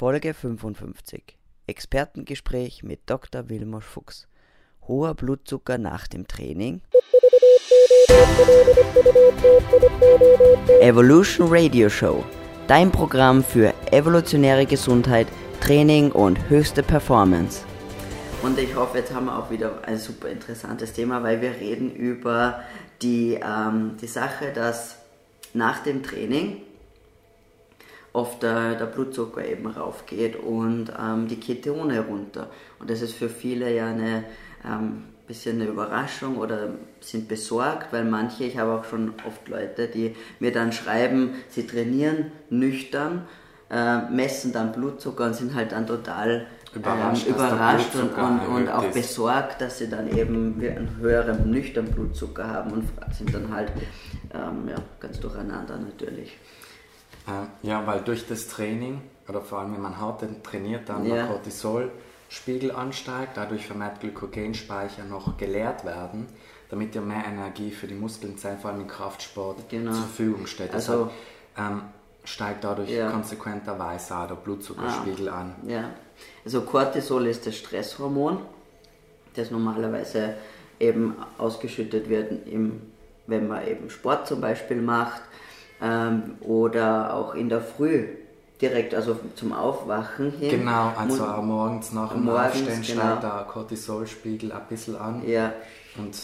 Folge 55. Expertengespräch mit Dr. Wilmar Fuchs. Hoher Blutzucker nach dem Training. Evolution Radio Show. Dein Programm für evolutionäre Gesundheit, Training und höchste Performance. Und ich hoffe, jetzt haben wir auch wieder ein super interessantes Thema, weil wir reden über die, ähm, die Sache, dass nach dem Training oft der, der Blutzucker eben raufgeht und ähm, die Ketone runter. Und das ist für viele ja eine ähm, bisschen eine Überraschung oder sind besorgt, weil manche, ich habe auch schon oft Leute, die mir dann schreiben, sie trainieren nüchtern, äh, messen dann Blutzucker und sind halt dann total überrascht, ähm, überrascht und, und, und auch ist. besorgt, dass sie dann eben einen höheren nüchternen Blutzucker haben und sind dann halt ähm, ja, ganz durcheinander natürlich. Äh, ja, weil durch das Training, oder vor allem wenn man hart trainiert, dann ja. der Cortisolspiegel ansteigt, dadurch vermehrt Glykogenspeicher noch geleert werden, damit ja mehr Energie für die Muskelzellen, vor allem im Kraftsport, genau. zur Verfügung steht. Also, Deshalb ähm, steigt dadurch ja. konsequenterweise auch der Blutzuckerspiegel ah, an. Ja, also Cortisol ist das Stresshormon, das normalerweise eben ausgeschüttet wird, im, wenn man eben Sport zum Beispiel macht ähm, oder auch in der Früh direkt, also zum Aufwachen hin. Genau, also auch morgens nach dem morgens, Aufstehen genau. steigt der Cortisolspiegel ein bisschen an. Ja. Und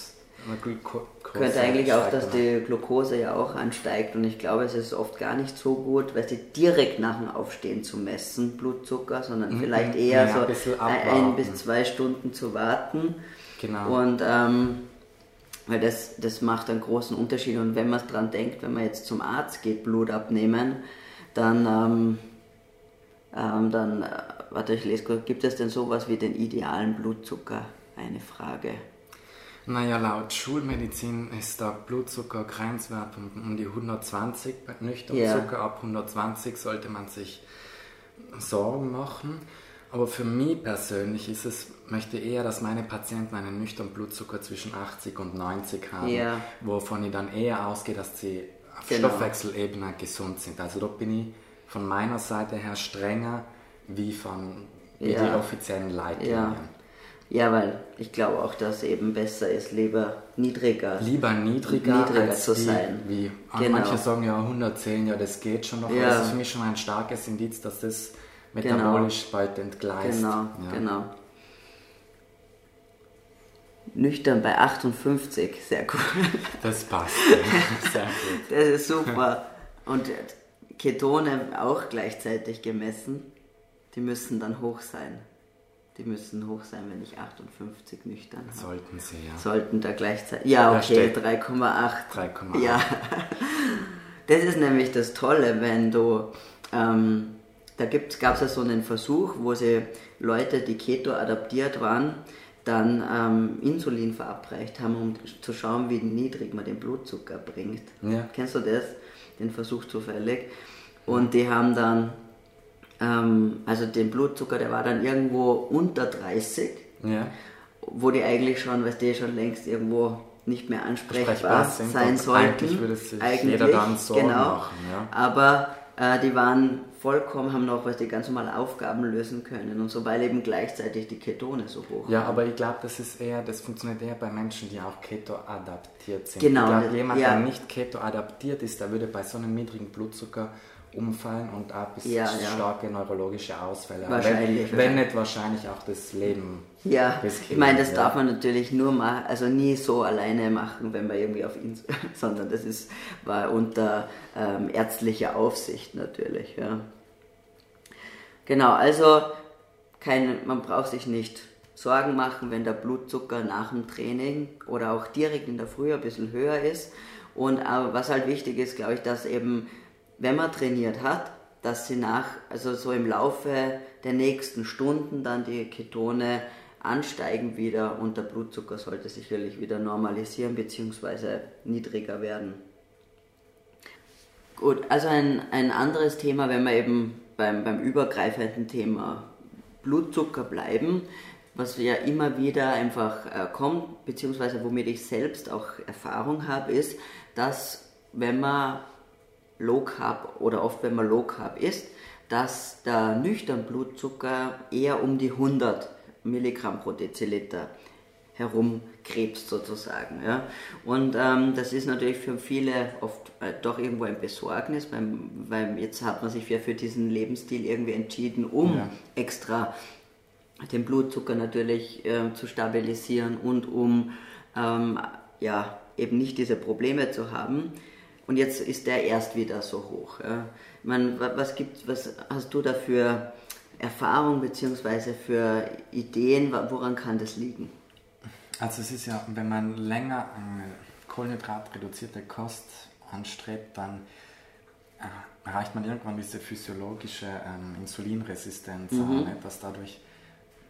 könnte eigentlich auch, dass die Glucose ja auch ansteigt und ich glaube, es ist oft gar nicht so gut, weil sie direkt nach dem Aufstehen zu messen, Blutzucker, sondern mhm. vielleicht eher ja, so ein, ein, bis zwei Stunden zu warten. Genau. Und ähm, weil das, das macht einen großen Unterschied. Und wenn man dran denkt, wenn man jetzt zum Arzt geht, Blut abnehmen, dann, ähm, ähm, dann äh, warte, ich lese kurz, gibt es denn sowas wie den idealen Blutzucker? Eine Frage. Naja, laut Schulmedizin ist der Blutzucker grenzwert um, um die 120 bei nüchtern yeah. Zucker. Ab 120 sollte man sich Sorgen machen. Aber für mich persönlich ist es, möchte eher, dass meine Patienten einen nüchternen Blutzucker zwischen 80 und 90 haben, ja. wovon ich dann eher ausgehe, dass sie auf genau. Stoffwechselebene gesund sind. Also da bin ich von meiner Seite her strenger wie von wie ja. die offiziellen Leitlinien. Ja. ja. weil ich glaube auch, dass eben besser ist, lieber niedriger, lieber niedriger, niedriger zu sein. Wie, genau. Manche sagen ja 110, ja das geht schon noch. Ja. Das ist für mich schon ein starkes Indiz, dass das metabolisch genau. bald entgleist. Genau, ja. genau. Nüchtern bei 58, sehr gut. Das passt. sehr gut. Das ist super. Und Ketone auch gleichzeitig gemessen. Die müssen dann hoch sein. Die müssen hoch sein, wenn ich 58 nüchtern habe. Sollten sie, ja. Sollten da gleichzeitig. Ja, okay, 3,8. 3,8. Ja. Das ist nämlich das Tolle, wenn du ähm, da gab es ja so einen Versuch, wo sie Leute, die Keto adaptiert waren, dann ähm, Insulin verabreicht haben, um zu schauen, wie niedrig man den Blutzucker bringt. Ja. Kennst du das? Den Versuch zufällig. Und die haben dann, ähm, also den Blutzucker, der war dann irgendwo unter 30, ja. wo die eigentlich schon, weißt du, schon längst irgendwo nicht mehr ansprechbar sein sollten. Eigentlich würde es sich eigentlich, jeder dann Sorgen genau, machen. Ja. Aber äh, die waren vollkommen, haben noch was die ganz normale Aufgaben lösen können und so, weil eben gleichzeitig die Ketone so hoch Ja, waren. aber ich glaube, das ist eher, das funktioniert eher bei Menschen, die auch Keto adaptiert sind. Genau. Ich glaube, jemand, ja. der nicht Keto adaptiert ist, der würde bei so einem niedrigen Blutzucker umfallen und auch bis ja, ja. starke neurologische Ausfälle. Wahrscheinlich. Wenn, wenn nicht wahrscheinlich auch das Leben. Ja, ich meine, das ja. darf man natürlich nur machen, also nie so alleine machen, wenn man irgendwie auf ihn, sondern das ist war unter ähm, ärztlicher Aufsicht natürlich. Ja. Genau, also kein, man braucht sich nicht Sorgen machen, wenn der Blutzucker nach dem Training oder auch direkt in der Früh ein bisschen höher ist. Und aber was halt wichtig ist, glaube ich, dass eben wenn man trainiert hat, dass sie nach, also so im Laufe der nächsten Stunden dann die Ketone ansteigen wieder und der Blutzucker sollte sicherlich wieder normalisieren bzw. niedriger werden. Gut, also ein, ein anderes Thema, wenn wir eben beim, beim übergreifenden Thema Blutzucker bleiben, was ja immer wieder einfach äh, kommt, beziehungsweise womit ich selbst auch Erfahrung habe, ist, dass wenn man Low Carb oder oft, wenn man Low Carb isst, dass der nüchtern Blutzucker eher um die 100 Milligramm pro Deziliter herumkrebst sozusagen. Ja? Und ähm, das ist natürlich für viele oft äh, doch irgendwo ein Besorgnis, beim, weil jetzt hat man sich ja für diesen Lebensstil irgendwie entschieden, um ja. extra den Blutzucker natürlich äh, zu stabilisieren und um ähm, ja, eben nicht diese Probleme zu haben. Und jetzt ist der erst wieder so hoch. Ja. Ich meine, was, gibt, was hast du da für Erfahrung bzw. für Ideen, woran kann das liegen? Also es ist ja, wenn man länger eine kohlenhydratreduzierte Kost anstrebt, dann äh, erreicht man irgendwann diese physiologische ähm, Insulinresistenz, mhm. dass dadurch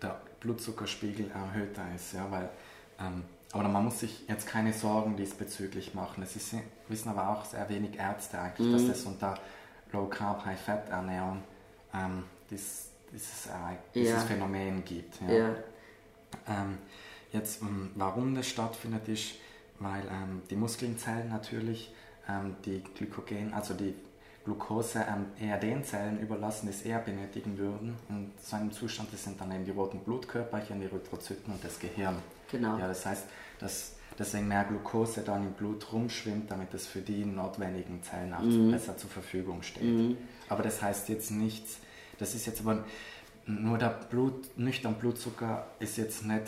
der Blutzuckerspiegel erhöhter ist. Ja, weil, ähm, aber man muss sich jetzt keine Sorgen diesbezüglich machen. Es ist, wissen aber auch sehr wenig Ärzte eigentlich, mhm. dass das unter Low Carb, High Fat Ernährung ähm, dies, dieses, dieses ja. Phänomen gibt. Ja. ja. Jetzt, ähm, warum das stattfindet, ist, weil ähm, die Muskelzellen natürlich ähm, die Glykogen, also die Glucose ähm, eher den Zellen überlassen, die es eher benötigen würden. Und so einem Zustand das sind dann eben die roten Blutkörperchen, die Erythrozyten und das Gehirn. Genau. Ja, das heißt, dass deswegen mehr Glucose dann im Blut rumschwimmt, damit es für die notwendigen Zellen auch mhm. besser zur Verfügung steht. Mhm. Aber das heißt jetzt nichts, das ist jetzt aber nur der Blut, nüchtern Blutzucker ist jetzt nicht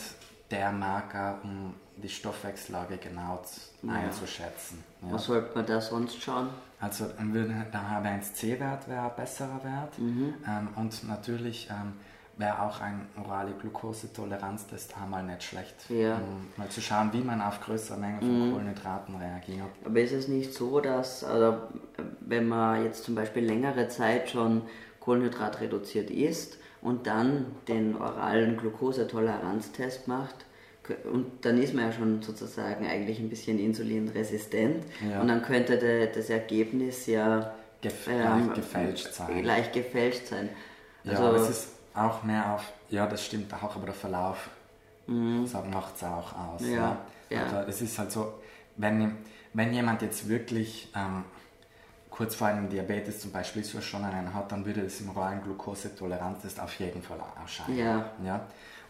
der Marker, um die Stoffwechsellage genau ja. einzuschätzen. Ja. Was sollte man da sonst schauen? Also der H1C-Wert wäre ein besserer Wert mhm. ähm, und natürlich ähm, wäre auch ein orale Glukosetoleranztest einmal nicht schlecht, ja. um mal zu schauen, wie man auf größere Mengen von mhm. Kohlenhydraten reagiert. Aber ist es nicht so, dass, also, wenn man jetzt zum Beispiel längere Zeit schon Kohlenhydrat reduziert isst, und dann den oralen Glukosetoleranztest macht, und dann ist man ja schon sozusagen eigentlich ein bisschen insulinresistent ja. und dann könnte de, das Ergebnis ja Gef ähm, leicht gefälscht sein. Leicht gefälscht sein. Also, ja, es ist auch mehr auf, ja, das stimmt auch, aber der Verlauf mhm. macht es auch aus. Ja, ja. Also es ist halt so, wenn, wenn jemand jetzt wirklich ähm, kurz vor einem Diabetes zum Beispiel so schon einen hat, dann würde es im oralen Glukosetoleranztest auf jeden Fall erscheinen. Ja. ja?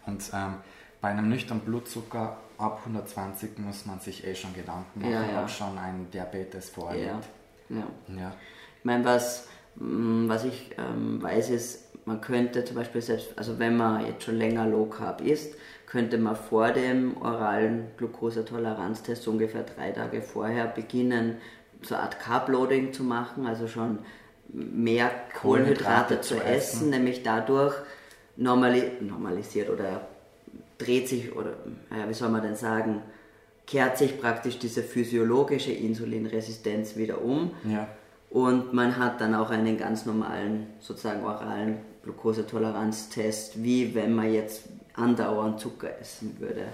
Und ähm, bei einem nüchternen Blutzucker ab 120 muss man sich eh schon Gedanken machen, ja, ja. ob schon ein Diabetes vorliegt. Ja. Ja. ja. Ich meine, was, mm, was ich ähm, weiß, ist, man könnte zum Beispiel selbst, also wenn man jetzt schon länger Low Carb isst, könnte man vor dem oralen Glukosetoleranztest ungefähr drei Tage vorher beginnen, so eine Art Carb-Loading zu machen, also schon mehr Kohlenhydrate, Kohlenhydrate zu essen, essen, nämlich dadurch normali normalisiert oder dreht sich, oder ja, wie soll man denn sagen, kehrt sich praktisch diese physiologische Insulinresistenz wieder um. Ja. Und man hat dann auch einen ganz normalen, sozusagen oralen Glukosetoleranztest, wie wenn man jetzt andauernd Zucker essen würde.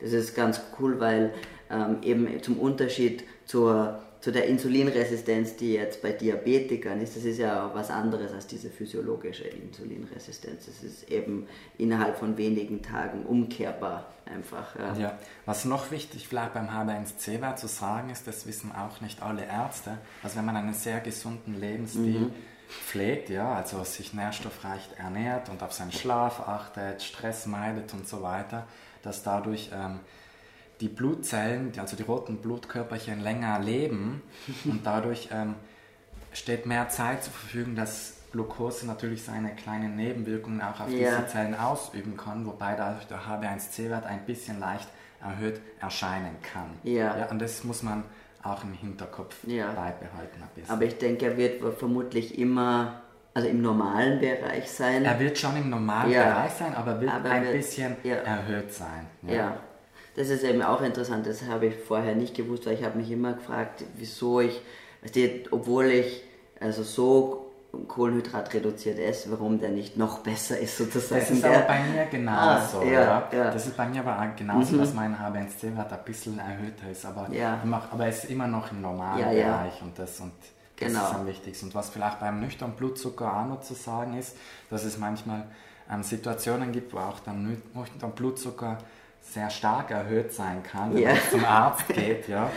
Das ist ganz cool, weil ähm, eben zum Unterschied zur zu der Insulinresistenz, die jetzt bei Diabetikern ist, das ist ja auch was anderes als diese physiologische Insulinresistenz. Das ist eben innerhalb von wenigen Tagen umkehrbar einfach. Ja, ja. was noch wichtig vielleicht beim HbA1c-Wert zu sagen ist, das wissen auch nicht alle Ärzte, also wenn man einen sehr gesunden Lebensstil mhm. pflegt, ja, also sich nährstoffreich ernährt und auf seinen Schlaf achtet, Stress meidet und so weiter, dass dadurch ähm, die Blutzellen, also die roten Blutkörperchen länger leben und dadurch ähm, steht mehr Zeit zur Verfügung, dass Glucose natürlich seine kleinen Nebenwirkungen auch auf ja. diese Zellen ausüben kann, wobei dadurch der HbA1c-Wert ein bisschen leicht erhöht erscheinen kann. Ja. ja. Und das muss man auch im Hinterkopf ja. beibehalten. Ein bisschen. Aber ich denke, er wird vermutlich immer also im normalen Bereich sein. Er wird schon im normalen ja. Bereich sein, aber wird aber ein wird, bisschen erhöht sein. Ja. Ja das ist eben auch interessant, das habe ich vorher nicht gewusst, weil ich habe mich immer gefragt, wieso ich, obwohl ich also so Kohlenhydrat reduziert esse, warum der nicht noch besser ist sozusagen. Das ist aber bei mir genauso. Ah, ja, ja. Das ist bei mir aber genauso, mhm. dass mein HbA1c-Wert ein bisschen erhöhter ist, aber, ja. immer, aber es ist immer noch im normalen Bereich und das und das genau. ist am wichtigsten. Und was vielleicht beim nüchternen Blutzucker auch noch zu sagen ist, dass es manchmal ähm, Situationen gibt, wo auch der nüchtern Blutzucker sehr stark erhöht sein kann, wenn ja. man zum Arzt geht. Ja.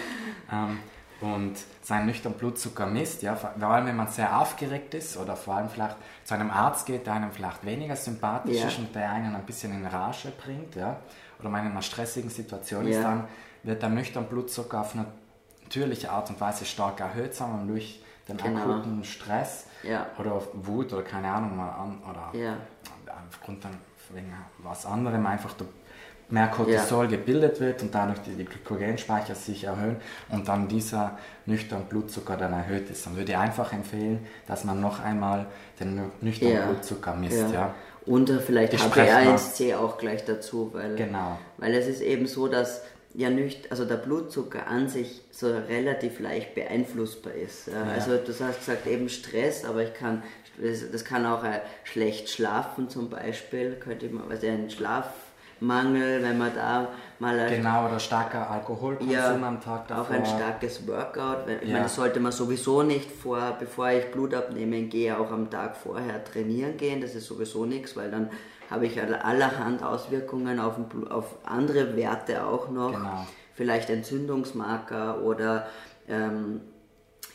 Ähm, und seinen nüchternen Blutzucker misst, ja, vor allem wenn man sehr aufgeregt ist oder vor allem vielleicht zu einem Arzt geht, der einem vielleicht weniger sympathisch ja. ist und der einen ein bisschen in Rage bringt, ja, oder man in einer stressigen Situation ja. ist, dann wird der nüchterne Blutzucker auf eine natürliche Art und Weise stark erhöht, sagen wir durch den genau. akuten Stress ja. oder Wut oder keine Ahnung mal an oder aufgrund von was anderem einfach mehr Cortisol ja. gebildet wird und dadurch die, Glykogenspeicher sich erhöhen und dann dieser nüchterne Blutzucker dann erhöht ist. Dann würde ich einfach empfehlen, dass man noch einmal den nüchternen ja. Blutzucker misst. Ja. Und vielleicht HbA1c auch gleich dazu, weil, genau. weil es ist eben so, dass ja nicht, also der Blutzucker an sich so relativ leicht beeinflussbar ist. Ja. Also du hast gesagt eben Stress, aber ich kann, das, das kann auch schlecht schlafen zum Beispiel, könnte mal, also ein Schlaf Mangel, wenn man da mal... Genau, oder starker Alkoholkonsum ja, am Tag davor. Auch ein starkes Workout. Ich ja. meine, das sollte man sowieso nicht vor, bevor ich Blut abnehmen gehe, auch am Tag vorher trainieren gehen. Das ist sowieso nichts, weil dann habe ich allerhand Auswirkungen auf, auf andere Werte auch noch. Genau. Vielleicht Entzündungsmarker oder ähm,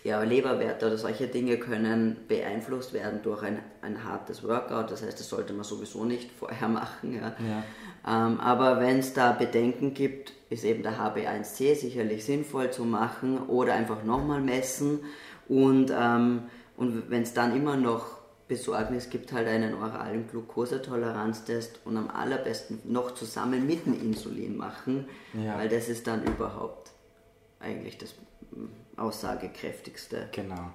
ja, Leberwerte oder solche Dinge können beeinflusst werden durch ein, ein hartes Workout. Das heißt, das sollte man sowieso nicht vorher machen. Ja. ja. Ähm, aber wenn es da Bedenken gibt, ist eben der HB1C sicherlich sinnvoll zu machen oder einfach nochmal messen. Und, ähm, und wenn es dann immer noch Besorgnis gibt, halt einen oralen Glukosetoleranztest und am allerbesten noch zusammen mit dem Insulin machen, ja. weil das ist dann überhaupt eigentlich das aussagekräftigste. Genau.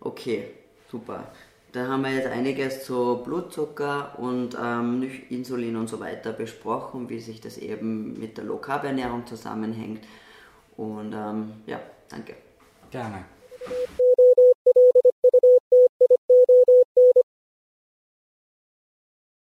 Okay, super. Da haben wir jetzt einiges zu Blutzucker und ähm, Insulin und so weiter besprochen, wie sich das eben mit der Low-Carb-Ernährung zusammenhängt. Und ähm, ja, danke. Gerne.